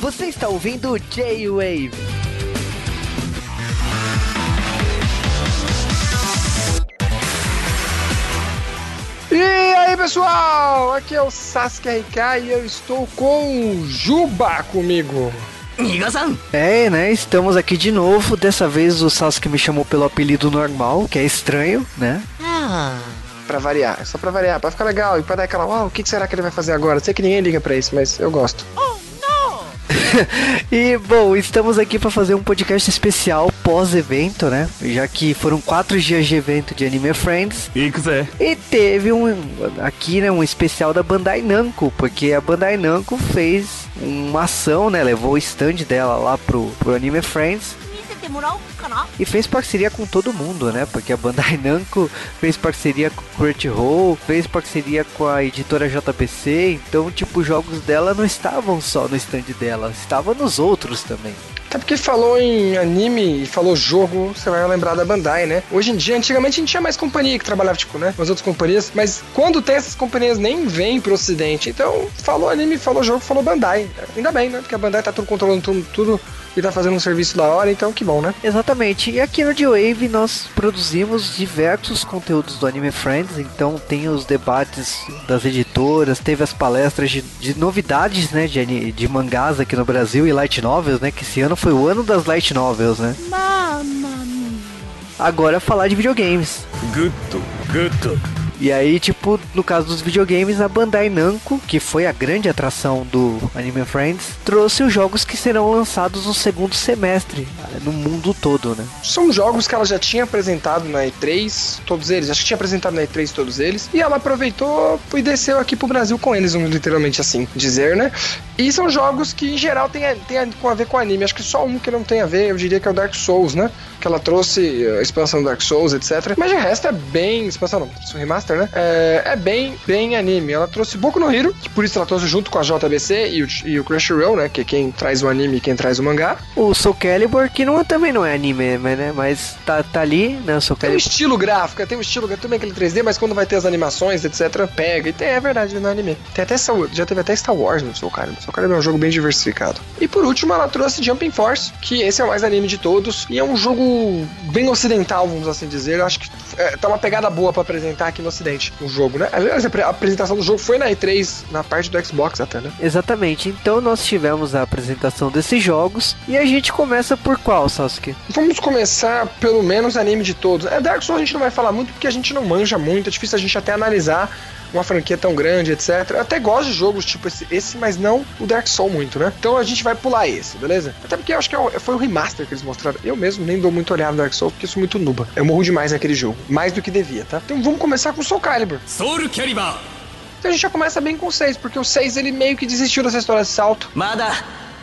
Você está ouvindo J-Wave. E aí pessoal, aqui é o Sasuke RK e eu estou com o Juba comigo. É, né? Estamos aqui de novo. Dessa vez o Sasuke me chamou pelo apelido normal, que é estranho, né? Ah. Pra variar, só pra variar, pra ficar legal e pra dar aquela, uau, o que será que ele vai fazer agora? Sei que ninguém liga pra isso, mas eu gosto. Oh. e bom, estamos aqui para fazer um podcast especial pós-evento, né? Já que foram quatro dias de evento de Anime Friends. E quiser. E teve um aqui, né, um especial da Bandai Namco, porque a Bandai Namco fez uma ação, né? Levou o stand dela lá pro, pro Anime Friends e fez parceria com todo mundo, né? Porque a Bandai Namco fez parceria com o Crunchyroll, fez parceria com a editora JBC, então, tipo, os jogos dela não estavam só no stand dela, estavam nos outros também. Até porque falou em anime e falou jogo, você vai lembrar da Bandai, né? Hoje em dia, antigamente a gente tinha mais companhia que trabalhava, tipo, né? As outras companhias, mas quando tem essas companhias nem vêm pro ocidente. Então, falou anime, falou jogo, falou Bandai. Ainda bem, né? Porque a Bandai tá tudo controlando tudo, tudo e tá fazendo um serviço da hora, então que bom, né? Exatamente. E aqui no D-Wave nós produzimos diversos conteúdos do Anime Friends, então tem os debates das editoras, teve as palestras de, de novidades, né, de, de mangás aqui no Brasil e light novels, né, que esse ano foi o ano das light novels, né? Mamma Agora falar de videogames. Good, good. E aí, tipo, no caso dos videogames, a Bandai Namco, que foi a grande atração do Anime Friends, trouxe os jogos que serão lançados no segundo semestre, no mundo todo, né? São jogos que ela já tinha apresentado na E3, todos eles, acho que tinha apresentado na E3 todos eles, e ela aproveitou e desceu aqui pro Brasil com eles, literalmente assim dizer, né? E são jogos que em geral tem, a, tem a, ver com anime, acho que só um que não tem a ver, eu diria que é o Dark Souls, né? Que ela trouxe a expansão do Dark Souls, etc. Mas de resto é bem. Expansão não, remaster né? É, é, bem, bem anime. Ela trouxe Boku no Hero, que por isso ela trouxe junto com a JBC e o, e o Crunchyroll, né? Que é quem traz o anime e quem traz o mangá. O Soul Calibur, que não, também não é anime, né? Mas tá, tá ali, né? O Soul Calibur. Tem um estilo gráfico, tem um estilo, também aquele 3D, mas quando vai ter as animações, etc., pega. E tem, é verdade, no anime. Tem até, já teve até Star Wars no Soul Calibur. Soul Calibur é um jogo bem diversificado. E por último, ela trouxe Jumping Force, que esse é o mais anime de todos. E é um jogo bem ocidental, vamos assim dizer. Eu acho que é, tá uma pegada boa para apresentar aqui no ocidente o jogo, né? Aliás, a apresentação do jogo foi na E3, na parte do Xbox até, né? Exatamente. Então nós tivemos a apresentação desses jogos e a gente começa por qual, Sasuke? Vamos começar pelo menos anime de todos. É Dark Souls a gente não vai falar muito porque a gente não manja muito, é difícil a gente até analisar uma franquia tão grande, etc. Eu até gosto de jogos tipo esse, esse, mas não o Dark Souls muito, né? Então a gente vai pular esse, beleza? Até porque eu acho que é foi o remaster que eles mostraram. Eu mesmo nem dou muito olhada no Dark Souls porque sou muito nuba. Eu morro demais naquele jogo. Mais do que devia, tá? Então vamos começar com Soul Calibur. Soul Calibur! Então a gente já começa bem com o 6, porque o 6 ele meio que desistiu dessa história de salto. Mada!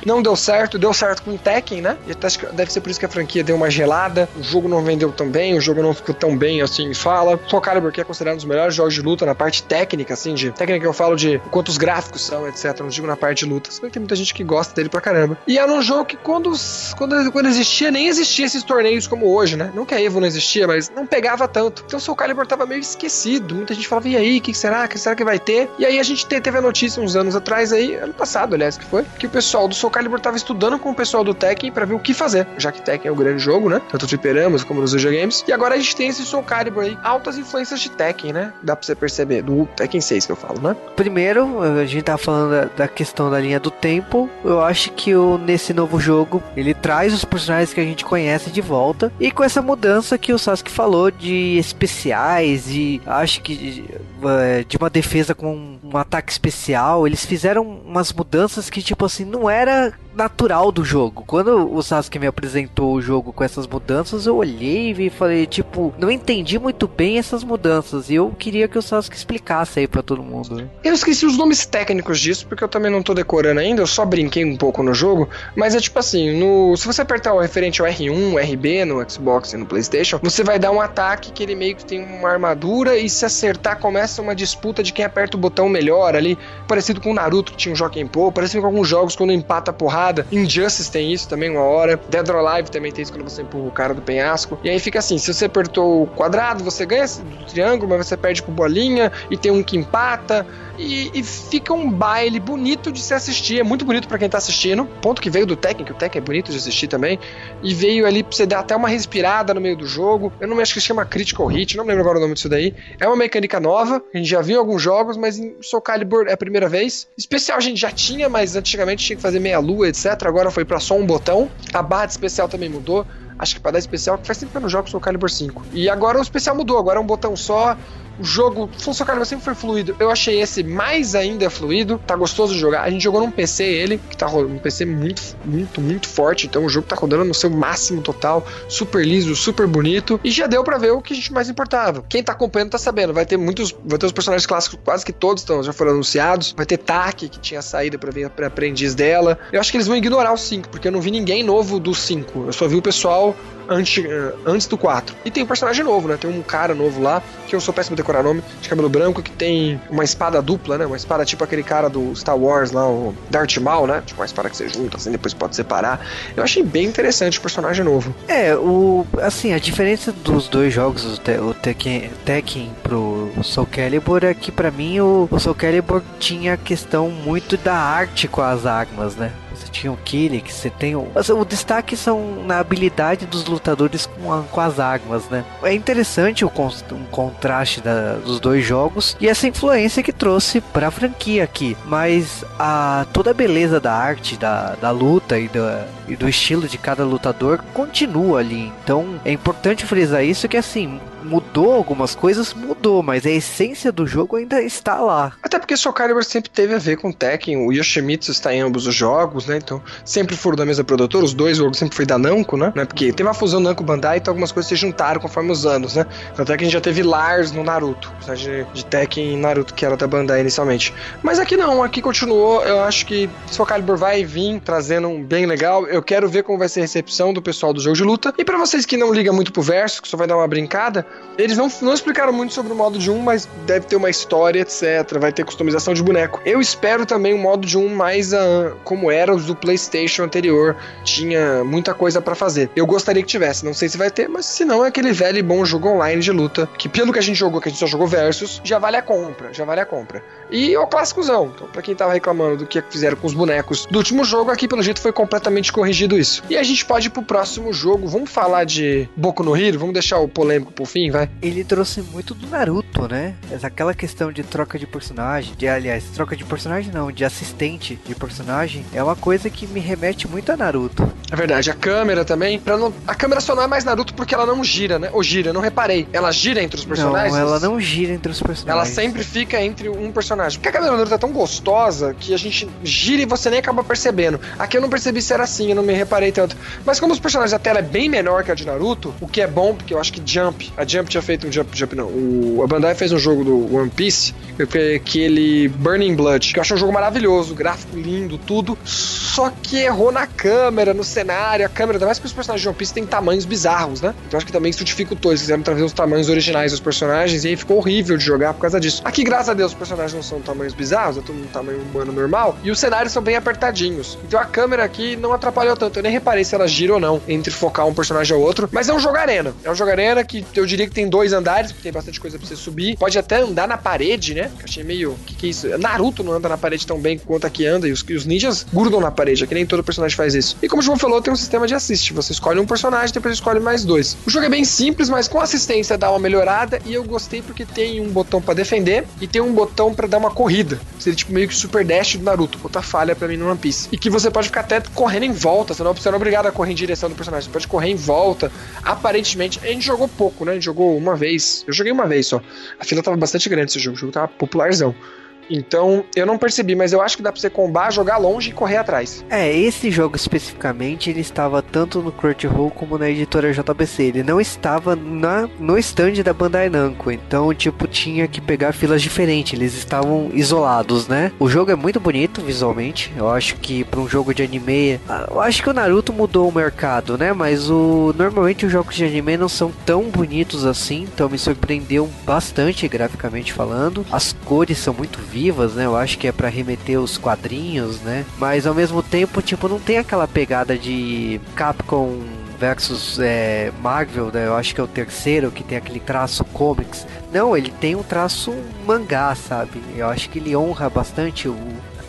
Não deu certo, deu certo com o Tekken, né? E que deve ser por isso que a franquia deu uma gelada. O jogo não vendeu tão bem, o jogo não ficou tão bem assim, fala. Soul Calibur que é considerado um dos melhores jogos de luta na parte técnica, assim, de técnica eu falo de quantos gráficos são, etc. Não digo na parte de luta. Se bem que tem muita gente que gosta dele pra caramba. E era um jogo que quando, quando, quando existia, nem existia esses torneios como hoje, né? Não que a Evo não existia, mas não pegava tanto. Então o Soul Calibur tava meio esquecido. Muita gente falava, e aí, o que será? O que será que vai ter? E aí a gente teve a notícia uns anos atrás aí, ano passado, aliás, que foi, que o pessoal do Soul Calibur tava estudando com o pessoal do Tekken para ver o que fazer, já que Tekken é o grande jogo, né? Tanto fliperamas como nos videogames. E agora a gente tem esse Soul Calibur aí, altas influências de Tekken, né? Dá pra você perceber, do Tekken 6 que eu falo, né? Primeiro, a gente tá falando da, da questão da linha do tempo. Eu acho que o, nesse novo jogo, ele traz os personagens que a gente conhece de volta. E com essa mudança que o Sasuke falou de especiais e acho que de, é, de uma defesa com um ataque especial, eles fizeram umas mudanças que, tipo assim, não era が natural do jogo. Quando o Sasuke me apresentou o jogo com essas mudanças, eu olhei e falei, tipo, não entendi muito bem essas mudanças. E eu queria que o Sasuke explicasse aí para todo mundo. Né? Eu esqueci os nomes técnicos disso, porque eu também não tô decorando ainda, eu só brinquei um pouco no jogo. Mas é tipo assim, no, se você apertar o referente ao R1, RB no Xbox e no PlayStation, você vai dar um ataque que ele meio que tem uma armadura e se acertar começa uma disputa de quem aperta o botão melhor ali, parecido com o Naruto que tinha um Pô, parecido com alguns jogos quando empata a porrada temporada. Injustice tem isso também uma hora. Dead or Alive também tem isso quando você empurra o cara do penhasco. E aí fica assim, se você apertou o quadrado, você ganha do triângulo, mas você perde com bolinha e tem um que empata. E, e, fica um baile bonito de se assistir. É muito bonito para quem tá assistindo. Ponto que veio do Tekken, que o Tekken é bonito de assistir também. E veio ali pra você dar até uma respirada no meio do jogo. Eu não me acho que chama Critical Hit, não lembro agora o nome disso daí. É uma mecânica nova, a gente já viu alguns jogos, mas em Soul Calibur é a primeira vez. Especial a gente já tinha, mas antigamente tinha que fazer meia lua, etc. Agora foi para só um botão. A barra de especial também mudou acho que para dar especial, que faz tempo que eu não jogo Soul Calibur 5. E agora o especial mudou, agora é um botão só, o jogo, Full Calibur sempre foi fluido. Eu achei esse mais ainda fluido. Tá gostoso de jogar. A gente jogou num PC ele, que tá rodando um PC muito, muito, muito forte. Então o jogo tá rodando no seu máximo total, super liso, super bonito. E já deu para ver o que a gente mais importava. Quem tá acompanhando tá sabendo. Vai ter muitos, vai ter os personagens clássicos, quase que todos estão, já foram anunciados. Vai ter Taki, que tinha saído para ver pra aprendiz dela. Eu acho que eles vão ignorar o 5, porque eu não vi ninguém novo do 5. Eu só vi o pessoal antes, eh, antes do 4. E tem um personagem novo, né? Tem um cara novo lá, que eu sou péssimo de decorar nome, de cabelo branco, que tem uma espada dupla, né? Uma espada tipo aquele cara do Star Wars lá, o Darth Maul, né? Tipo uma espada que você junta, assim, depois pode separar. Eu achei bem interessante o personagem novo. É, o. Assim, a diferença dos dois jogos, o, Te, o Tekken, Tekken pro Soul Calibur, é que para mim o, o Soul Calibur tinha questão muito da arte com as armas, né? Você tinha o que você tem o. o destaque são na habilidade dos lutadores com, a, com as armas, né? É interessante o con contraste da, dos dois jogos e essa influência que trouxe pra franquia aqui. Mas a, toda a beleza da arte, da, da luta e, da, e do estilo de cada lutador continua ali. Então é importante frisar isso que assim mudou algumas coisas, mudou, mas a essência do jogo ainda está lá. Até porque Soul Calibur sempre teve a ver com Tekken, o Yoshimitsu está em ambos os jogos, né? Então, sempre foram da mesma produtora, os dois jogos sempre foi da Namco, né? Porque teve uma fusão Namco Bandai, então algumas coisas se juntaram conforme os anos, né? Até que a gente já teve Lars no Naruto, de, de Tekken e Naruto, que era da Bandai inicialmente. Mas aqui não, aqui continuou, eu acho que Soul Calibur vai vir trazendo um bem legal, eu quero ver como vai ser a recepção do pessoal do jogo de luta. E para vocês que não ligam muito pro verso, que só vai dar uma brincada, eles não, não explicaram muito sobre o modo de um, mas deve ter uma história, etc. Vai ter customização de boneco. Eu espero também um modo de um mais uh, como era do PlayStation anterior. Tinha muita coisa para fazer. Eu gostaria que tivesse. Não sei se vai ter, mas se não, é aquele velho e bom jogo online de luta. Que pelo que a gente jogou, que a gente só jogou versus, já vale a compra. Já vale a compra. E é o clássicozão. Então, pra quem tava reclamando do que fizeram com os bonecos do último jogo, aqui pelo jeito foi completamente corrigido isso. E a gente pode ir pro próximo jogo. Vamos falar de Boku no Hero? Vamos deixar o polêmico pro fim, vai? Ele trouxe muito do Naruto, né? Aquela questão de troca de personagem, de aliás, troca de personagem não, de assistente de personagem, é uma coisa que me remete muito a Naruto. É verdade, a câmera também, para não, a câmera só não é mais Naruto porque ela não gira, né? Ou gira, não reparei. Ela gira entre os personagens? Não, ela não gira entre os personagens. Ela sempre fica entre um personagem. Porque a Naruto é tão gostosa que a gente gira e você nem acaba percebendo. Aqui eu não percebi se era assim, eu não me reparei tanto. Mas como os personagens da tela é bem menor que a de Naruto, o que é bom, porque eu acho que Jump, a Jump tinha feito um Jump, Jump não, o, a Bandai fez um jogo do One Piece, aquele Burning Blood, que eu achei um jogo maravilhoso, gráfico lindo, tudo, só que errou na câmera, no cenário, a câmera, ainda mais que os personagens de One Piece têm tamanhos bizarros, né? Então acho que também isso dificultou, eles quiseram trazer os tamanhos originais dos personagens e aí ficou horrível de jogar por causa disso. Aqui, graças a Deus, os personagens não são tamanhos bizarros, é tudo um tamanho humano normal, e os cenários são bem apertadinhos. Então a câmera aqui não atrapalhou tanto, eu nem reparei se ela gira ou não entre focar um personagem ao outro, mas é um jogo arena, é um jogo arena que eu diria que tem dois andares, porque tem bastante coisa pra você subir. Pode até andar na parede, né? Que achei meio. O que, que é isso? Naruto não anda na parede tão bem quanto aqui anda. E os, e os ninjas grudam na parede. Aqui nem todo personagem faz isso. E como o João falou, tem um sistema de assist. Você escolhe um personagem, depois escolhe mais dois. O jogo é bem simples, mas com assistência dá uma melhorada. E eu gostei porque tem um botão para defender e tem um botão para dar uma corrida. Seria tipo meio que super dash do Naruto. Outra falha para mim no One Piece. E que você pode ficar até correndo em volta. Você não, você não é obrigado a correr em direção do personagem. Você pode correr em volta. Aparentemente, a gente jogou pouco, né? A gente jogou uma vez. Eu joguei uma vez só. A fila tava bastante grande esse jogo, o jogo tava popularzão. Então, eu não percebi, mas eu acho que dá pra você combar, jogar longe e correr atrás. É, esse jogo especificamente, ele estava tanto no Crunchyroll como na editora JBC. Ele não estava na, no stand da Bandai Namco. Então, tipo, tinha que pegar filas diferentes. Eles estavam isolados, né? O jogo é muito bonito visualmente. Eu acho que para um jogo de anime, eu acho que o Naruto mudou o mercado, né? Mas o normalmente os jogos de anime não são tão bonitos assim. Então me surpreendeu bastante graficamente falando. As cores são muito vivas vivas, né? Eu acho que é para remeter os quadrinhos, né? Mas ao mesmo tempo, tipo, não tem aquela pegada de Capcom versus é, Marvel, né? eu acho que é o terceiro que tem aquele traço comics. Não, ele tem um traço mangá, sabe? Eu acho que ele honra bastante o,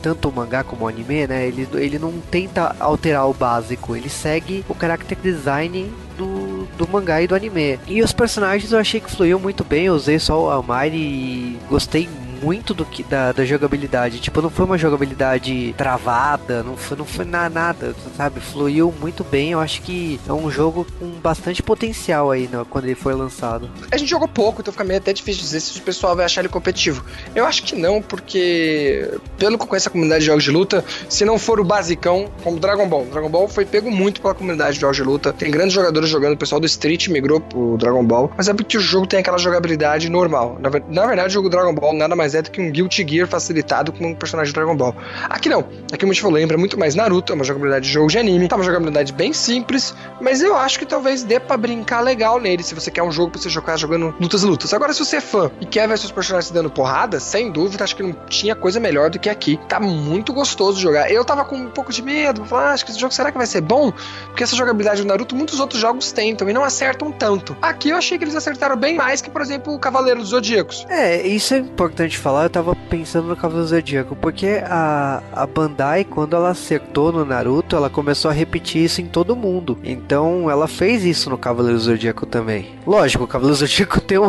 tanto o mangá como o anime, né? Ele, ele não tenta alterar o básico, ele segue o character design do, do mangá e do anime. E os personagens eu achei que fluiu muito bem, eu usei só o Almighty e gostei muito do que da, da jogabilidade. Tipo, não foi uma jogabilidade travada, não foi, não foi na, nada, sabe? Fluiu muito bem. Eu acho que é um jogo com bastante potencial aí né, quando ele foi lançado. A gente jogou pouco, então fica meio até difícil dizer se o pessoal vai achar ele competitivo. Eu acho que não, porque pelo que eu conheço a comunidade de jogos de luta, se não for o basicão, como Dragon Ball. Dragon Ball foi pego muito pela comunidade de jogos de luta. Tem grandes jogadores jogando, o pessoal do Street migrou pro Dragon Ball, mas é porque o jogo tem aquela jogabilidade normal. Na, na verdade, o jogo Dragon Ball nada mais é do que um Guilty Gear facilitado com um personagem de Dragon Ball. Aqui não. Aqui o Motivo lembra muito mais Naruto, é uma jogabilidade de jogo de anime, tá uma jogabilidade bem simples, mas eu acho que talvez dê pra brincar legal nele, se você quer um jogo pra você jogar jogando lutas e lutas. Agora, se você é fã e quer ver seus personagens dando porrada, sem dúvida, acho que não tinha coisa melhor do que aqui. Tá muito gostoso de jogar. Eu tava com um pouco de medo, falar, ah, acho que esse jogo será que vai ser bom? Porque essa jogabilidade do Naruto, muitos outros jogos tentam e não acertam tanto. Aqui eu achei que eles acertaram bem mais que, por exemplo, o Cavaleiro dos Zodíacos. É, isso é importante falar. Eu tava pensando no Cavaleiro do Zodíaco, porque a, a Bandai, quando ela acertou no Naruto, ela começou a repetir isso em todo mundo. Então ela fez isso no Cavaleiro do Zodíaco também. Lógico, o Cavaleiro do Zodíaco tem um.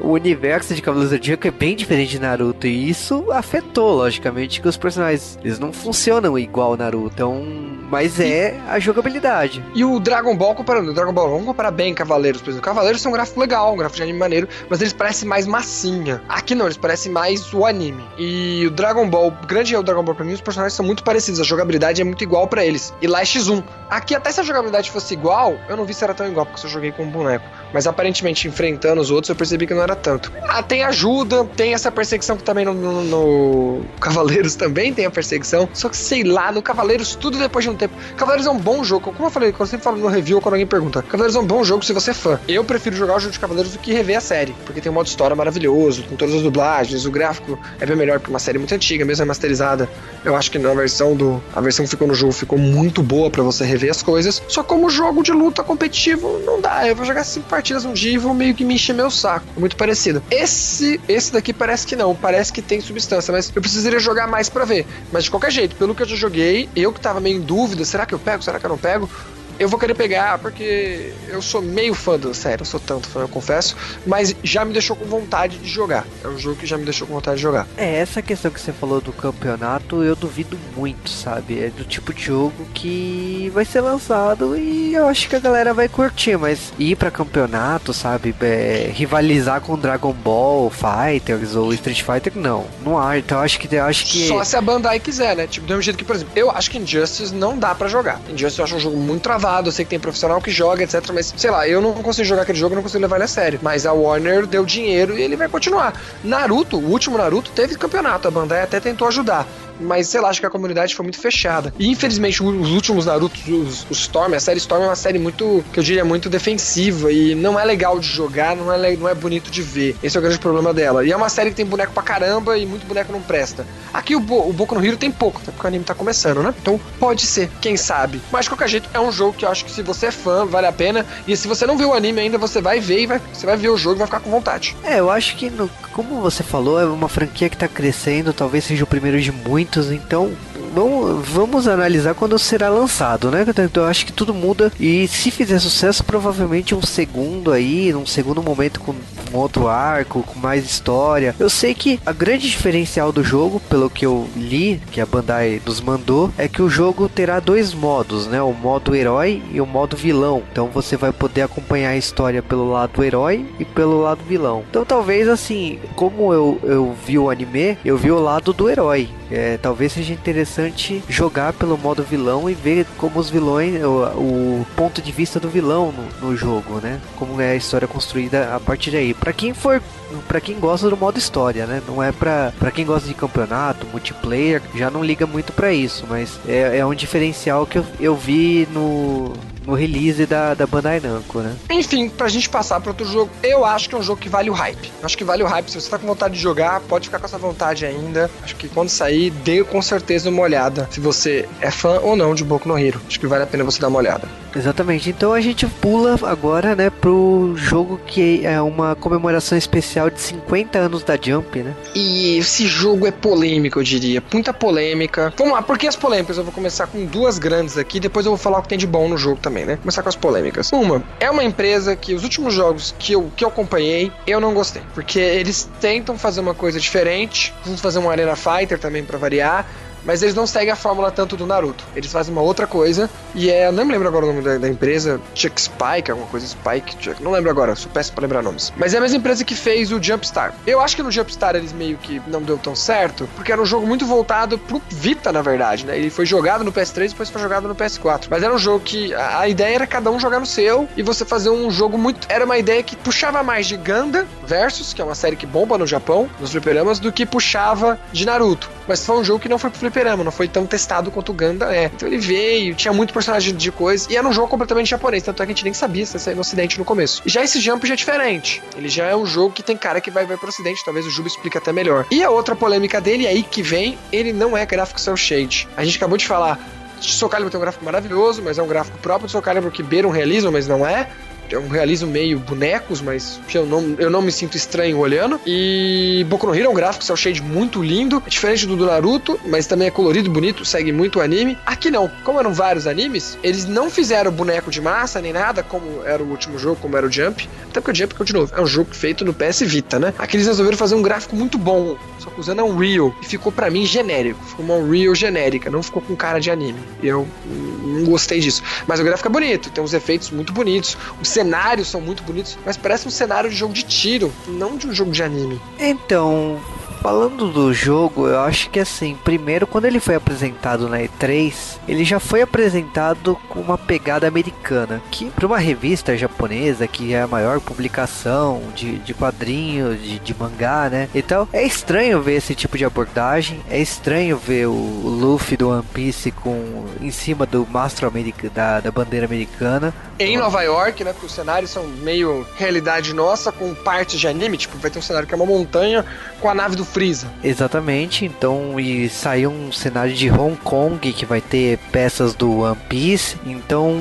o universo de Cavaleiro do Zodíaco é bem diferente de Naruto, e isso afetou, logicamente, que os personagens eles não funcionam igual Naruto. Então, mas é a jogabilidade. E o Dragon Ball, comparando o Dragon Ball, vamos comparar bem Cavaleiros, por exemplo. Cavaleiros são um gráfico legal, um gráfico de anime maneiro, mas eles parecem mais massinha. Aqui não, eles parecem mais o anime. E o Dragon Ball, grande é o Dragon Ball pra mim, os personagens são muito parecidos, a jogabilidade é muito igual para eles. E lá é X1. Aqui, até se a jogabilidade fosse igual, eu não vi se era tão igual, porque eu joguei com um boneco. Mas aparentemente, enfrentando os outros, eu percebi que não era tanto. Ah, tem ajuda, tem essa perseguição que também no, no, no Cavaleiros também tem a perseguição. Só que sei lá, no Cavaleiros, tudo depois de um tempo. Cavaleiros é um bom jogo. Como eu falei, quando sempre falo no review ou quando alguém pergunta, Cavaleiros é um bom jogo se você é fã. Eu prefiro jogar o jogo de Cavaleiros do que rever a série, porque tem um modo história maravilhoso, com todas as dublagens, o gráfico é bem melhor pra uma série muito antiga, mesmo remasterizada. Eu acho que na versão do. A versão que ficou no jogo ficou muito boa para você rever as coisas. Só como jogo de luta competitivo, não dá. Eu vou jogar cinco partidas um dia e vão meio que me encher meu saco. Muito parecido. Esse, esse daqui parece que não. Parece que tem substância, mas eu precisaria jogar mais para ver. Mas de qualquer jeito, pelo que eu já joguei, eu que tava meio em dúvida, será que eu pego? Será que eu não pego? Eu vou querer pegar porque eu sou meio fã da série, eu sou tanto fã, eu confesso, mas já me deixou com vontade de jogar. É um jogo que já me deixou com vontade de jogar. É, essa questão que você falou do campeonato, eu duvido muito, sabe? É do tipo de jogo que vai ser lançado e eu acho que a galera vai curtir, mas ir para campeonato, sabe? É, rivalizar com Dragon Ball, Fighters ou Street Fighter, não. Não há. Então eu acho que eu acho que Só se a Bandai quiser, né? Tipo, do mesmo jeito que, por exemplo, eu acho que Injustice não dá para jogar. Injustice eu acho um jogo muito travado eu sei que tem profissional que joga, etc. Mas, sei lá, eu não consigo jogar aquele jogo, não consigo levar ele a sério. Mas a Warner deu dinheiro e ele vai continuar. Naruto, o último Naruto, teve campeonato. A Bandai até tentou ajudar mas sei lá, acho que a comunidade foi muito fechada. E infelizmente os últimos Naruto, os, os Storm, a série Storm é uma série muito, que eu diria, muito defensiva e não é legal de jogar, não é, não é bonito de ver. Esse é o grande problema dela. E é uma série que tem boneco pra caramba e muito boneco não presta. Aqui o, Bo, o Boku no Hero tem pouco, até porque o anime tá começando, né? Então pode ser, quem sabe. Mas de qualquer jeito, é um jogo que eu acho que se você é fã, vale a pena. E se você não viu o anime ainda, você vai ver e vai, você vai ver o jogo e vai ficar com vontade. É, eu acho que, no, como você falou, é uma franquia que tá crescendo, talvez seja o primeiro de muitos, então vamos, vamos analisar quando será lançado, né? Então eu acho que tudo muda e se fizer sucesso, provavelmente um segundo aí, um segundo momento com um outro arco, com mais história. Eu sei que a grande diferencial do jogo, pelo que eu li, que a Bandai nos mandou, é que o jogo terá dois modos, né? O modo herói e o modo vilão. Então você vai poder acompanhar a história pelo lado herói e pelo lado vilão. Então talvez assim, como eu, eu vi o anime, eu vi o lado do herói. É, talvez seja interessante jogar pelo modo vilão e ver como os vilões, o, o ponto de vista do vilão no, no, jogo, né? Como é a história construída a partir daí. Para quem for para quem gosta do modo história, né? Não é pra quem gosta de campeonato, multiplayer, já não liga muito para isso, mas é, é um diferencial que eu, eu vi no, no release da, da Bandai Namco, né? Enfim, pra gente passar para outro jogo, eu acho que é um jogo que vale o hype. Acho que vale o hype. Se você tá com vontade de jogar, pode ficar com essa vontade ainda. Acho que quando sair, dê com certeza uma olhada. Se você é fã ou não de Boku no Hero. Acho que vale a pena você dar uma olhada. Exatamente. Então a gente pula agora, né, pro jogo que é uma comemoração especial de 50 anos da Jump, né? E esse jogo é polêmico, eu diria. Muita polêmica. Vamos lá, por que as polêmicas? Eu vou começar com duas grandes aqui, depois eu vou falar o que tem de bom no jogo também, né? Começar com as polêmicas. Uma, é uma empresa que os últimos jogos que eu, que eu acompanhei, eu não gostei. Porque eles tentam fazer uma coisa diferente, vamos fazer um Arena Fighter também para variar mas eles não seguem a fórmula tanto do Naruto. Eles fazem uma outra coisa, e é. Eu não me lembro agora o nome da, da empresa, Chuck Spike, alguma coisa, Spike, Chuck, não lembro agora, sou péssimo pra lembrar nomes. Mas é a mesma empresa que fez o Jumpstar. Eu acho que no Jumpstar eles meio que não deu tão certo, porque era um jogo muito voltado pro Vita, na verdade, né? Ele foi jogado no PS3 e depois foi jogado no PS4. Mas era um jogo que a, a ideia era cada um jogar no seu e você fazer um jogo muito. Era uma ideia que puxava mais de Ganda Versus, que é uma série que bomba no Japão, nos fliperamas, do que puxava de Naruto. Mas foi um jogo que não foi pro fliperama, não foi tão testado quanto o Ganda é. Então ele veio, tinha muito personagem de coisa, e era um jogo completamente japonês, tanto é que a gente nem sabia se ia sair no ocidente no começo. Já esse Jump já é diferente. Ele já é um jogo que tem cara que vai, vai pro ocidente, talvez o Juba explique até melhor. E a outra polêmica dele, aí que vem, ele não é gráfico cel shade. A gente acabou de falar Soul Calibur tem um gráfico maravilhoso, mas é um gráfico próprio do Soul Calibur que beira um realismo, mas não é é um realismo meio bonecos, mas eu não, eu não me sinto estranho olhando. E Boku no Hero é um gráfico cel shade muito lindo, é diferente do do Naruto, mas também é colorido, bonito, segue muito o anime. Aqui não, como eram vários animes, eles não fizeram boneco de massa nem nada, como era o último jogo, como era o Jump. Até porque o Jump, de novo, é um jogo feito no PS Vita, né? Aqui eles resolveram fazer um gráfico muito bom, só que usando Unreal, e ficou para mim genérico. Ficou uma Unreal genérica, não ficou com cara de anime. Eu não gostei disso. Mas o gráfico é bonito, tem uns efeitos muito bonitos, os cenários são muito bonitos, mas parece um cenário de jogo de tiro, não de um jogo de anime. Então, Falando do jogo, eu acho que assim, primeiro quando ele foi apresentado na E3, ele já foi apresentado com uma pegada americana, que para uma revista japonesa, que é a maior publicação de, de quadrinhos, de, de mangá, né? Então é estranho ver esse tipo de abordagem, é estranho ver o, o Luffy do One Piece com em cima do mastro da, da bandeira americana. Em Nova York, né? Porque os cenários são meio realidade nossa, com partes de anime, tipo, vai ter um cenário que é uma montanha com a nave do Freeza. Exatamente, então e saiu um cenário de Hong Kong que vai ter peças do One Piece, então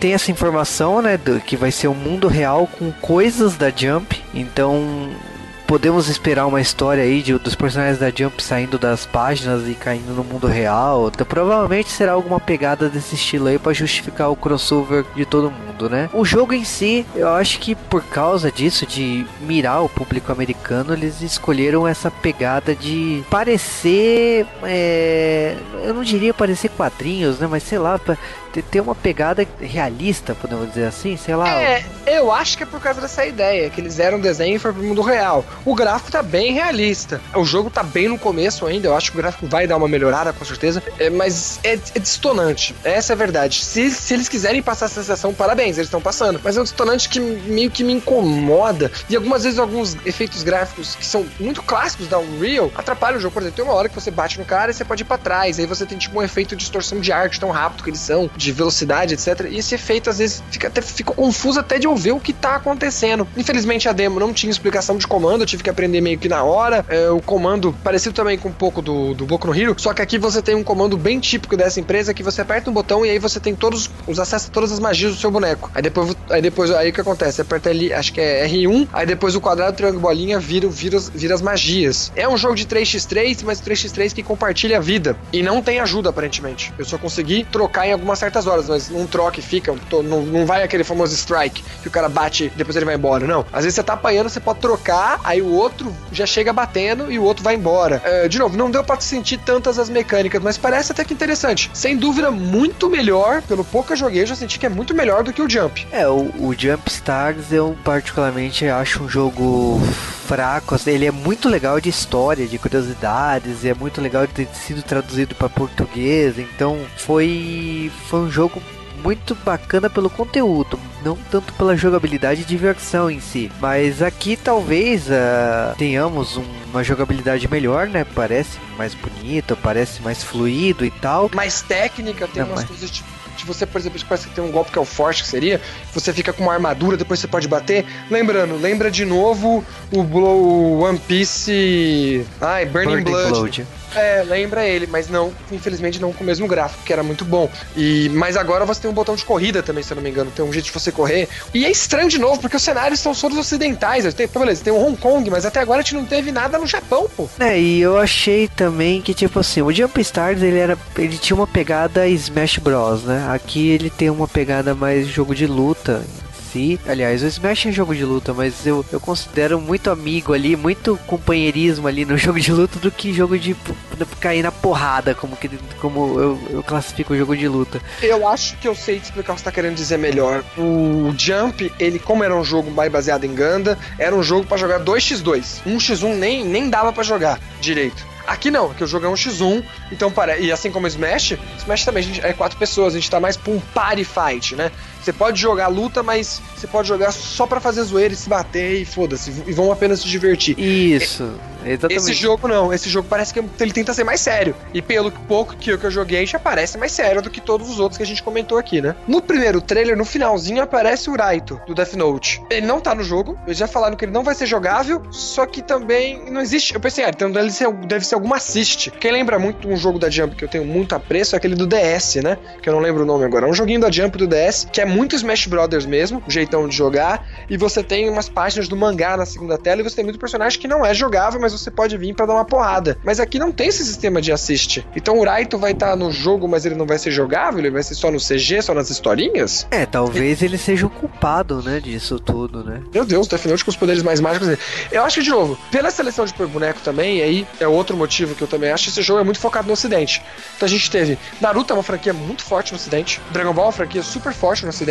tem essa informação, né, do, que vai ser um mundo real com coisas da Jump, então podemos esperar uma história aí de, dos personagens da Jump saindo das páginas e caindo no mundo real. Então, provavelmente será alguma pegada desse estilo aí para justificar o crossover de todo mundo, né? O jogo em si, eu acho que por causa disso, de mirar o público americano, eles escolheram essa pegada de parecer. É, eu não diria parecer quadrinhos, né? Mas sei lá, ter uma pegada realista, podemos dizer assim, sei lá. É, eu acho que é por causa dessa ideia, que eles eram desenho e foi pro mundo real. O gráfico tá bem realista. O jogo tá bem no começo ainda, eu acho que o gráfico vai dar uma melhorada, com certeza. É, mas é, é. Essa é a verdade. Se, se eles quiserem passar essa sensação, parabéns, eles estão passando. Mas é um distonante que meio que me incomoda. E algumas vezes alguns efeitos gráficos que são muito clássicos da Unreal atrapalham o jogo. Por exemplo, tem uma hora que você bate no cara e você pode ir pra trás. Aí você tem tipo um efeito de distorção de arte tão rápido que eles são de velocidade, etc. E esse efeito às vezes fica até fica confuso até de ouvir o que tá acontecendo. Infelizmente a demo não tinha explicação de comando, eu tive que aprender meio que na hora. É, o comando parecido também com um pouco do, do Boku no Hero, só que aqui você tem um comando bem típico dessa empresa que você aperta um botão e aí você tem todos os acessos todas as magias do seu boneco. Aí depois, aí depois aí o que acontece? Você aperta ali, acho que é R1, aí depois o quadrado, triângulo, bolinha vira, vira, vira as magias. É um jogo de 3x3, mas 3x3 que compartilha a vida. E não tem ajuda, aparentemente. Eu só consegui trocar em algumas certas horas, mas não troca e fica. Não, não vai aquele famoso strike que o cara bate depois ele vai embora. Não. Às vezes você tá apanhando, você pode trocar, aí o outro já chega batendo e o outro vai embora. É, de novo, não deu pra sentir tantas as mecânicas, mas parece até que interessante. Sem dúvida, muito melhor. Pelo pouco que eu joguei, eu já senti que é muito melhor do que o Jump. É, o, o Jump Stars eu particularmente acho um jogo fraco. Assim, ele é muito legal de história, de curiosidades, e é muito legal de ter sido traduzido para português. Então foi, foi um jogo muito bacana pelo conteúdo, não tanto pela jogabilidade e diversão em si. Mas aqui talvez uh, tenhamos um, uma jogabilidade melhor, né? Parece mais bonito, parece mais fluido e tal. Mais técnica, tem não, umas mas... coisas tipo de você, por exemplo, parece que tem um golpe que é o forte, que seria, você fica com uma armadura, depois você pode bater. Lembrando, lembra de novo o Blow One Piece. Ai, Burning, Burning Blood. Blood. É, lembra ele, mas não, infelizmente não com o mesmo gráfico, que era muito bom. E Mas agora você tem um botão de corrida também, se eu não me engano. Tem um jeito de você correr. E é estranho de novo, porque os cenários são todos ocidentais. Tem, beleza, tem o Hong Kong, mas até agora a gente não teve nada no Japão, pô. É, e eu achei também que, tipo assim, o Jump Stars ele era. ele tinha uma pegada Smash Bros, né? Aqui ele tem uma pegada mais jogo de luta si. Aliás, o Smash é jogo de luta, mas eu, eu considero muito amigo ali, muito companheirismo ali no jogo de luta do que jogo de cair na porrada, como, que, como eu, eu classifico o jogo de luta. Eu acho que eu sei te explicar o que você tá querendo dizer melhor. O Jump, ele, como era um jogo mais baseado em Ganda, era um jogo para jogar 2x2. 1x1 nem, nem dava para jogar direito. Aqui não, aqui o jogo é um x1, então para e assim como Smash, Smash também gente, é quatro pessoas, a gente tá mais pra um party fight, né? Você pode jogar luta, mas você pode jogar só para fazer zoeira e se bater e foda-se, e vão apenas se divertir. Isso. Exatamente. Esse jogo não, esse jogo parece que ele tenta ser mais sério. E pelo pouco que eu, que eu joguei, já parece mais sério do que todos os outros que a gente comentou aqui, né? No primeiro trailer, no finalzinho, aparece o Raito, do Death Note. Ele não tá no jogo, eles já falaram que ele não vai ser jogável, só que também não existe. Eu pensei, ah, então deve ser, deve ser alguma assist. Quem lembra muito um jogo da Jump que eu tenho muito apreço é aquele do DS, né? Que eu não lembro o nome agora. É um joguinho da Jump do DS, que é muito Smash Brothers mesmo, o jeitão de jogar. E você tem umas páginas do mangá na segunda tela e você tem muito personagem que não é jogável, mas você pode vir para dar uma porrada. Mas aqui não tem esse sistema de assist. Então o Raito vai estar tá no jogo, mas ele não vai ser jogável? Ele vai ser só no CG, só nas historinhas? É, talvez ele seja o culpado, né, disso tudo, né? Meu Deus, Note com os poderes mais mágicos. Eu acho que, de novo, pela seleção de boneco também, e aí é outro motivo que eu também acho, esse jogo é muito focado no ocidente. Então a gente teve Naruto é uma franquia muito forte no ocidente, Dragon Ball é uma franquia super forte no ocidente,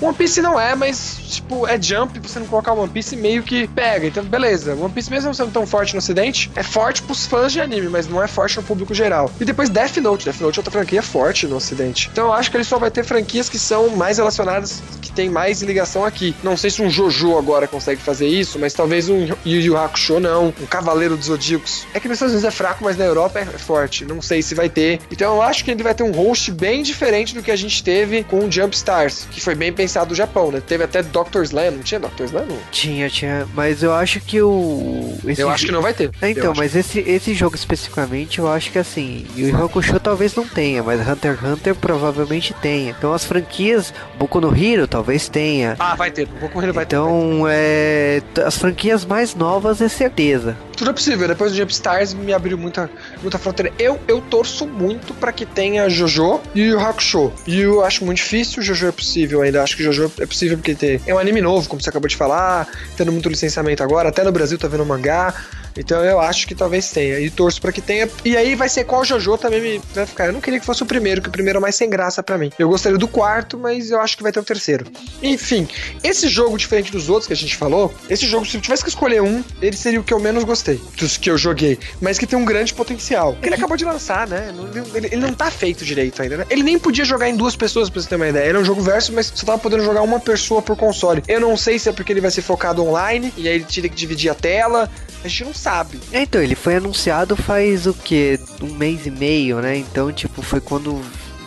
One Piece não é, mas, tipo, é Jump, você não colocar One Piece meio que pega. Então, beleza, One Piece mesmo sendo tão forte no ocidente, é forte pros fãs de anime, mas não é forte no público geral. E depois Death Note. Death Note é outra franquia forte no ocidente. Então eu acho que ele só vai ter franquias que são mais relacionadas, que tem mais ligação aqui. Não sei se um Jojo agora consegue fazer isso, mas talvez um Yu Yu Hakusho não, um Cavaleiro dos Zodíacos. É que nos Estados Unidos é fraco, mas na Europa é forte. Não sei se vai ter. Então eu acho que ele vai ter um host bem diferente do que a gente teve com o Jump Stars, que foi bem pensado no Japão, né? Teve até Dr. Slam, não tinha Dr. Slam? Não? Tinha, tinha, mas eu acho que o... Esse eu acho que não vai ter. É, então, mas esse, esse jogo especificamente, eu acho que assim, o Yu Hakusho talvez não tenha, mas Hunter x Hunter provavelmente tenha. Então as franquias, Boku no Hero talvez tenha. Ah, vai ter, Boku no Hero vai então, ter. Então, é, as franquias mais novas é certeza. Tudo é possível, depois do Jump Stars me abriu muita, muita fronteira. Eu, eu torço muito para que tenha Jojo e Yu Hakusho. E eu acho muito difícil, Jojo é possível ainda. Acho que Jojo é possível porque tem, é um anime novo, como você acabou de falar, tendo muito licenciamento agora, até no Brasil tá vendo mangá. Então eu acho que talvez tenha. E torço para que tenha. E aí vai ser qual Jojo também me vai ficar. Eu não queria que fosse o primeiro, que o primeiro é mais sem graça para mim. Eu gostaria do quarto, mas eu acho que vai ter o terceiro. Enfim, esse jogo, diferente dos outros que a gente falou, esse jogo, se eu tivesse que escolher um, ele seria o que eu menos gostei dos que eu joguei, mas que tem um grande potencial. Ele acabou de lançar, né? Ele, ele não tá feito direito ainda, né? Ele nem podia jogar em duas pessoas, pra você ter uma ideia. Ele é um jogo verso, mas você tava podendo jogar uma pessoa por console. Eu não sei se é porque ele vai ser focado online, e aí ele teria que dividir a tela. A gente não sabe. É, então, ele foi anunciado faz o que? Um mês e meio, né? Então, tipo, foi quando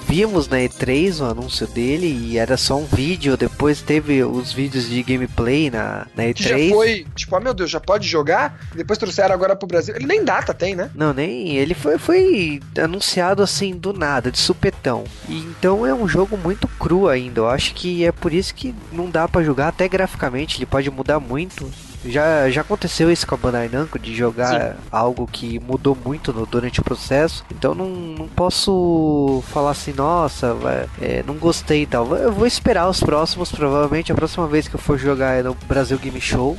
vimos na E3 o anúncio dele e era só um vídeo. Depois teve os vídeos de gameplay na, na E3. Que já foi, tipo, ah meu Deus, já pode jogar? Depois trouxeram agora pro Brasil. Ele nem data tem, né? Não, nem. Ele foi, foi anunciado assim do nada, de supetão. E, então é um jogo muito cru ainda. Eu acho que é por isso que não dá para jogar até graficamente. Ele pode mudar muito já, já aconteceu isso com a Bandai Namco de jogar Sim. algo que mudou muito no, durante o processo. Então não, não posso falar assim, nossa, é, não gostei e tal. Eu vou esperar os próximos, provavelmente a próxima vez que eu for jogar é no Brasil Game Show.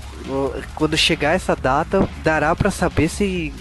Quando chegar essa data, dará para saber se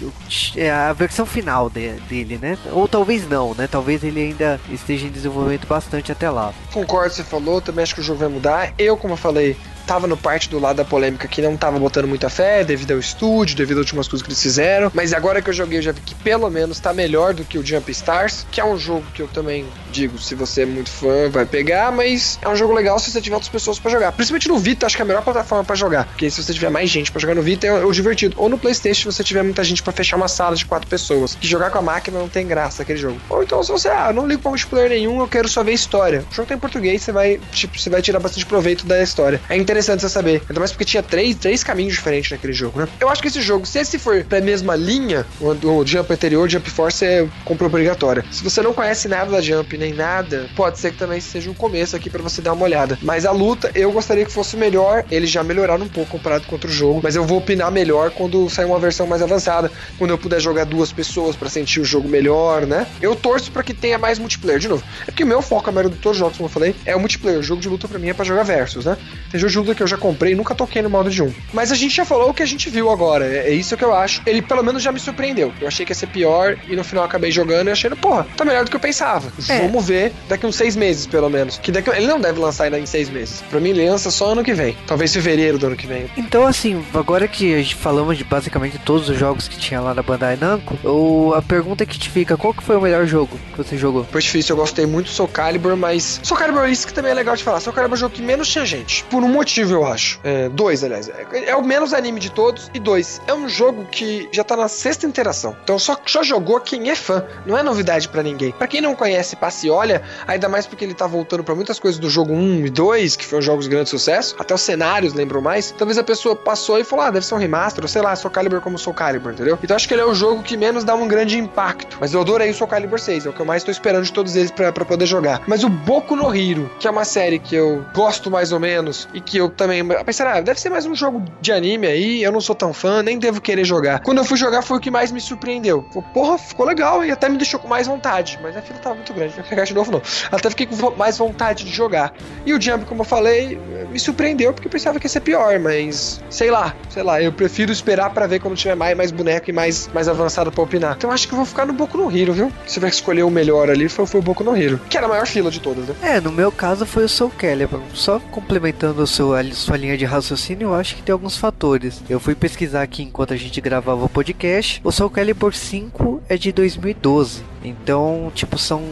é a versão final de, dele, né? Ou talvez não, né? Talvez ele ainda esteja em desenvolvimento bastante até lá. Concordo, você falou, também acho que o jogo vai mudar. Eu, como eu falei, tava no parte do lado da polêmica que não tava botando muita fé, devido ao estúdio, devido a últimas coisas que eles fizeram. Mas agora que eu joguei, eu já vi que pelo menos tá melhor do que o Jump Stars, que é um jogo que eu também digo, se você é muito fã, vai pegar, mas é um jogo legal se você tiver outras pessoas para jogar. Principalmente no Vita, acho que é a melhor plataforma para jogar. Porque se você tiver mais gente para jogar no Vita, é o divertido. Ou no PlayStation, se você tiver muita gente para fechar uma sala de quatro pessoas. Que jogar com a máquina não tem graça aquele jogo. Ou então, se você, ah, não ligo pra multiplayer nenhum, eu quero só ver história. O jogo tá em português, você vai, tipo, você vai tirar bastante proveito da história. É interessante você saber. Ainda mais porque tinha três, três caminhos diferentes naquele jogo, né? Eu acho que esse jogo, se esse for pra mesma linha, o, o Jump anterior, Jump Force é compra obrigatória. Se você não conhece nada da Jump nem nada, pode ser que também seja um começo aqui para você dar uma olhada. Mas a luta, eu gostaria que fosse melhor. Eles já melhoraram um pouco comparado com outro jogo, mas eu vou opinar melhor quando sair uma versão mais avançada, quando eu puder jogar duas pessoas para sentir o jogo melhor, né? Eu torço para que tenha mais multiplayer. De novo, é porque o meu foco, a maioria de todos os jogos, como eu falei, é o multiplayer. O jogo de luta para mim é pra jogar versus, né? Tem jogo de luta que eu já comprei e nunca toquei no modo de um. Mas a gente já falou o que a gente viu agora. É, é isso que eu acho. Ele pelo menos já me surpreendeu. Eu achei que ia ser pior e no final acabei jogando e achei, porra, tá melhor do que eu pensava. É. Vamos ver daqui uns seis meses, pelo menos. Que daqui, ele não deve lançar ainda em seis meses. Pra mim, ele lança só ano que vem. Talvez fevereiro do ano que vem. Então, assim, agora que a gente falamos de basicamente todos os jogos que tinha lá na Bandai Namco, eu, a pergunta que te fica, qual que foi o melhor jogo que você jogou? Foi difícil, eu gostei muito do Soul Calibur, mas Soul Calibur, isso que também é legal de falar. Soul Calibur é o jogo que menos tinha gente. Por um motivo, eu acho. É, dois, aliás. É, é, o menos anime de todos. E dois, é um jogo que já tá na sexta interação. Então só, só jogou quem é fã. Não é novidade para ninguém. Para quem não conhece, passe e olha, ainda mais porque ele tá voltando para muitas coisas do jogo 1 e 2, que foram jogos de grande sucesso. Até os cenários lembram mais. Talvez a pessoa passou e falou: ah, deve ser um remaster, ou sei lá, Soul Calibur como Soul Calibur, entendeu? Então acho que ele é o jogo que menos dá um grande impacto. Mas eu adorei o Soul Calibur 6, é o que eu mais tô esperando de todos eles para poder jogar. Mas o Boku no Hero, que é uma série que eu gosto mais ou menos, e que eu também. Pensei, ah, deve ser mais um jogo de anime aí, eu não sou tão fã, nem devo querer jogar. Quando eu fui jogar foi o que mais me surpreendeu. Porra, ficou legal e até me deixou com mais vontade. Mas a fila tava muito grande, não pegar de novo não. Até fiquei com mais vontade de jogar. E o Jump, como eu falei, me surpreendeu porque eu pensava que ia ser pior, mas sei lá, sei lá, eu prefiro esperar para ver quando tiver mais, mais boneco e mais, mais avançado pra opinar. Então acho que eu vou ficar no Boku no Hero, viu? Se que escolher o melhor ali, foi, foi o Boku no Hero, que era a maior fila de todas, né? É, no meu caso foi o Soul Calibur. Só complementando o seu, a sua linha de raciocínio, eu acho que tem alguns fatores. Eu fui pesquisar aqui enquanto a gente gravava o podcast. O Soul Calibur 5 é de 2012. Então, tipo, são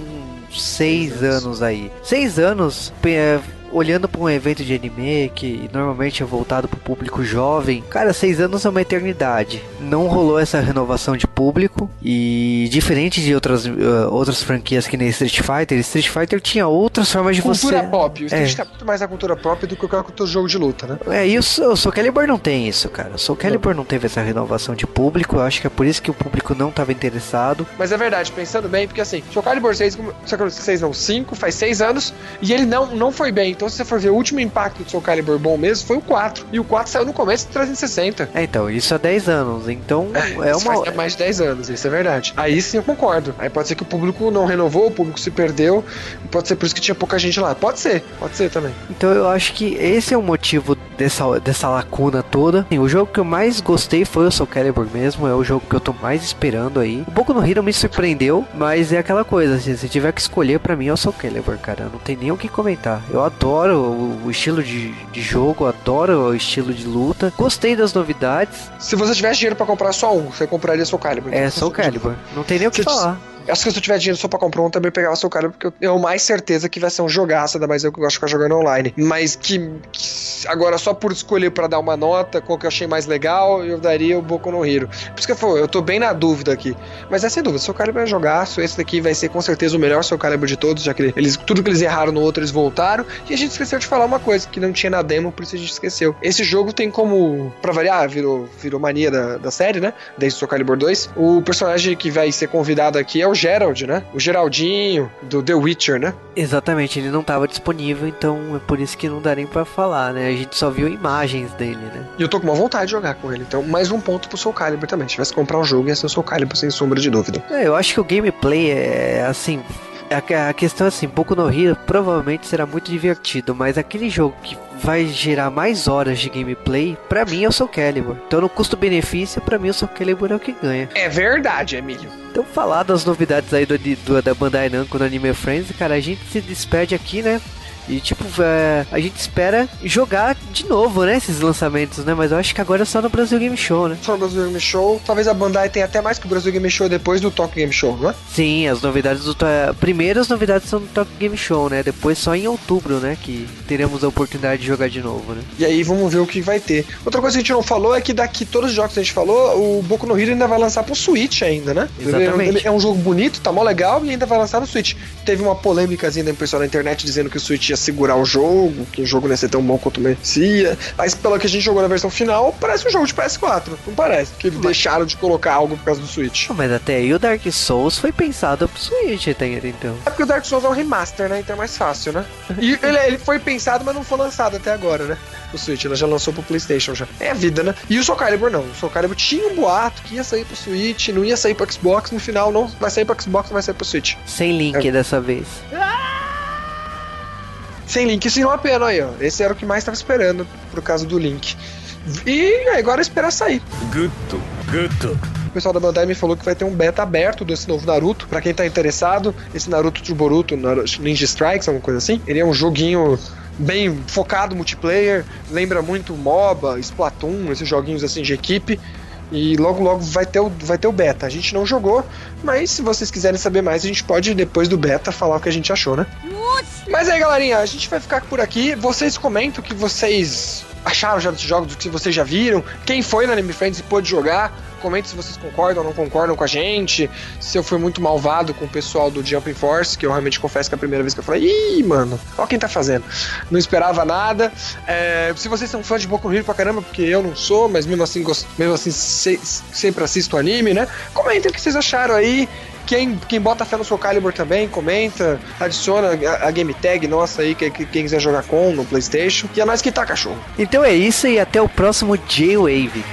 seis anos aí. Seis anos é, olhando para um evento de anime que normalmente é voltado para o público jovem, cara, seis anos é uma eternidade. Não rolou essa renovação de público e diferente de outras, uh, outras franquias que nem Street Fighter, Street Fighter tinha outras formas de cultura você. Cultura pop. O Street é. tá muito mais a cultura pop do que qualquer jogo de luta, né? É, e o, Soul Calibur não tem isso, cara. O Soul Calibur não. não teve essa renovação de público. Eu acho que é por isso que o público não estava interessado. Mas é verdade, pensando bem, porque assim, Soul Calibur 6, Soul Calibur 6 não, 5, faz 6 anos e ele não, não foi bem. Então, se você for ver o último impacto do Soul Calibur bom mesmo, foi o 4. E o 4 saiu no começo de 360. É, então, isso há 10 anos. Então, é, é uma. Faz mais de 10 anos, isso é verdade. Aí sim eu concordo. Aí pode ser que o público não renovou, o público se perdeu. Pode ser por isso que tinha pouca gente lá. Pode ser, pode ser também. Então eu acho que esse é o motivo dessa, dessa lacuna toda. o jogo que eu mais gostei foi o Soul Calibur mesmo. É o jogo que eu tô mais esperando aí. Um pouco no Hero me surpreendeu, mas é aquela coisa, assim, se tiver que escolher, para mim é o Soul Calibur, cara. Não tem nem o que comentar. Eu adoro o, estilo de, de jogo, adoro o estilo de luta. Gostei das novidades. Se você tivesse dinheiro para comprar só um, você compraria Soul Calibur. É, Soul Calibur. Não tem nem o que falar. Acho que se eu tiver dinheiro só pra comprar um, também pegava seu cara, porque eu tenho mais certeza que vai ser um jogaço, ainda mais eu que gosto de ficar jogando online. Mas que, que agora só por escolher para dar uma nota, qual que eu achei mais legal, eu daria o Boku no Hero. Por isso que eu falo, eu tô bem na dúvida aqui. Mas é sem dúvida, seu Calibur é jogaço, esse daqui vai ser com certeza o melhor seu Calibur de todos, já que eles, tudo que eles erraram no outro, eles voltaram. E a gente esqueceu de falar uma coisa, que não tinha na demo, por isso a gente esqueceu. Esse jogo tem como, pra variar, virou, virou mania da, da série, né? Desde o Soul Calibur 2. O personagem que vai ser convidado aqui é o Gerald, né? o Geraldinho do The Witcher, né? Exatamente, ele não estava disponível, então é por isso que não dá nem pra falar, né? A gente só viu imagens dele, né? E eu tô com uma vontade de jogar com ele, então mais um ponto pro Soul Calibur também. Se tivesse que comprar um jogo, ia ser o Soul Calibur, sem sombra de dúvida. É, eu acho que o gameplay é assim. A questão é assim, pouco no Hero provavelmente será muito divertido, mas aquele jogo que vai gerar mais horas de gameplay, para mim é o Soul Calibur. Então no custo-benefício, para mim o Soul Calibur é o que ganha. É verdade, Emílio. Então, falar das novidades aí do, do, da Bandai Namco no Anime Friends, cara, a gente se despede aqui, né? E tipo, é, a gente espera jogar de novo, né, esses lançamentos, né? Mas eu acho que agora é só no Brasil Game Show, né? Só no Brasil Game Show. Talvez a Bandai tenha até mais que o Brasil Game Show depois do Tokyo Game Show, não é? Sim, as novidades do. Primeiro as novidades são do Tokyo Game Show, né? Depois só em outubro, né? Que teremos a oportunidade de jogar de novo, né? E aí vamos ver o que vai ter. Outra coisa que a gente não falou é que daqui todos os jogos que a gente falou, o Boku no Hero ainda vai lançar pro Switch ainda, né? Exatamente. É um jogo bonito, tá mó legal e ainda vai lançar no Switch. Teve uma polêmicazinha da pessoal na internet dizendo que o Switch ia segurar o jogo, que o jogo não ia ser tão bom quanto merecia. Mas pelo que a gente jogou na versão final, parece um jogo de PS4. Não parece. Que mas... deixaram de colocar algo por causa do Switch. Mas até aí o Dark Souls foi pensado pro Switch, então. É porque o Dark Souls é um remaster, né? Então é mais fácil, né? E ele, ele foi pensado, mas não foi lançado até agora, né? O Switch, ela já lançou pro PlayStation já. É a vida, né? E o Soul Calibur não. O Soul Calibur tinha um boato que ia sair pro Switch, não ia sair pro Xbox, no final não vai sair pro Xbox, não vai sair pro Switch. Sem link é. dessa vez. Sem link, é uma pena aí, ó. Esse era o que mais tava esperando por causa do link. E agora é esperar sair. Good, good. O pessoal da Bandai me falou que vai ter um beta aberto desse novo Naruto. Para quem tá interessado, esse Naruto de Boruto, Ninja Strikes, alguma coisa assim. Ele é um joguinho bem focado multiplayer, lembra muito MOBA, Splatoon, esses joguinhos assim de equipe. E logo logo vai ter, o, vai ter o beta. A gente não jogou, mas se vocês quiserem saber mais, a gente pode, depois do beta, falar o que a gente achou, né? Mas aí, galerinha, a gente vai ficar por aqui. Vocês comentam o que vocês acharam já desses jogos, o que vocês já viram, quem foi na Anime Friends e pôde jogar. Comente se vocês concordam ou não concordam com a gente. Se eu fui muito malvado com o pessoal do Jumping Force, que eu realmente confesso que é a primeira vez que eu falei, ih, mano, olha quem tá fazendo. Não esperava nada. É, se vocês são fãs de Boku Hero pra caramba, porque eu não sou, mas mesmo assim, mesmo assim se, sempre assisto anime, né? Comentem o que vocês acharam aí. Quem, quem bota fé no Soul Calibur também, comenta, adiciona a, a game tag nossa aí, que, que, quem quiser jogar com no Playstation. E é nós que tá, cachorro. Então é isso e até o próximo J-Wave.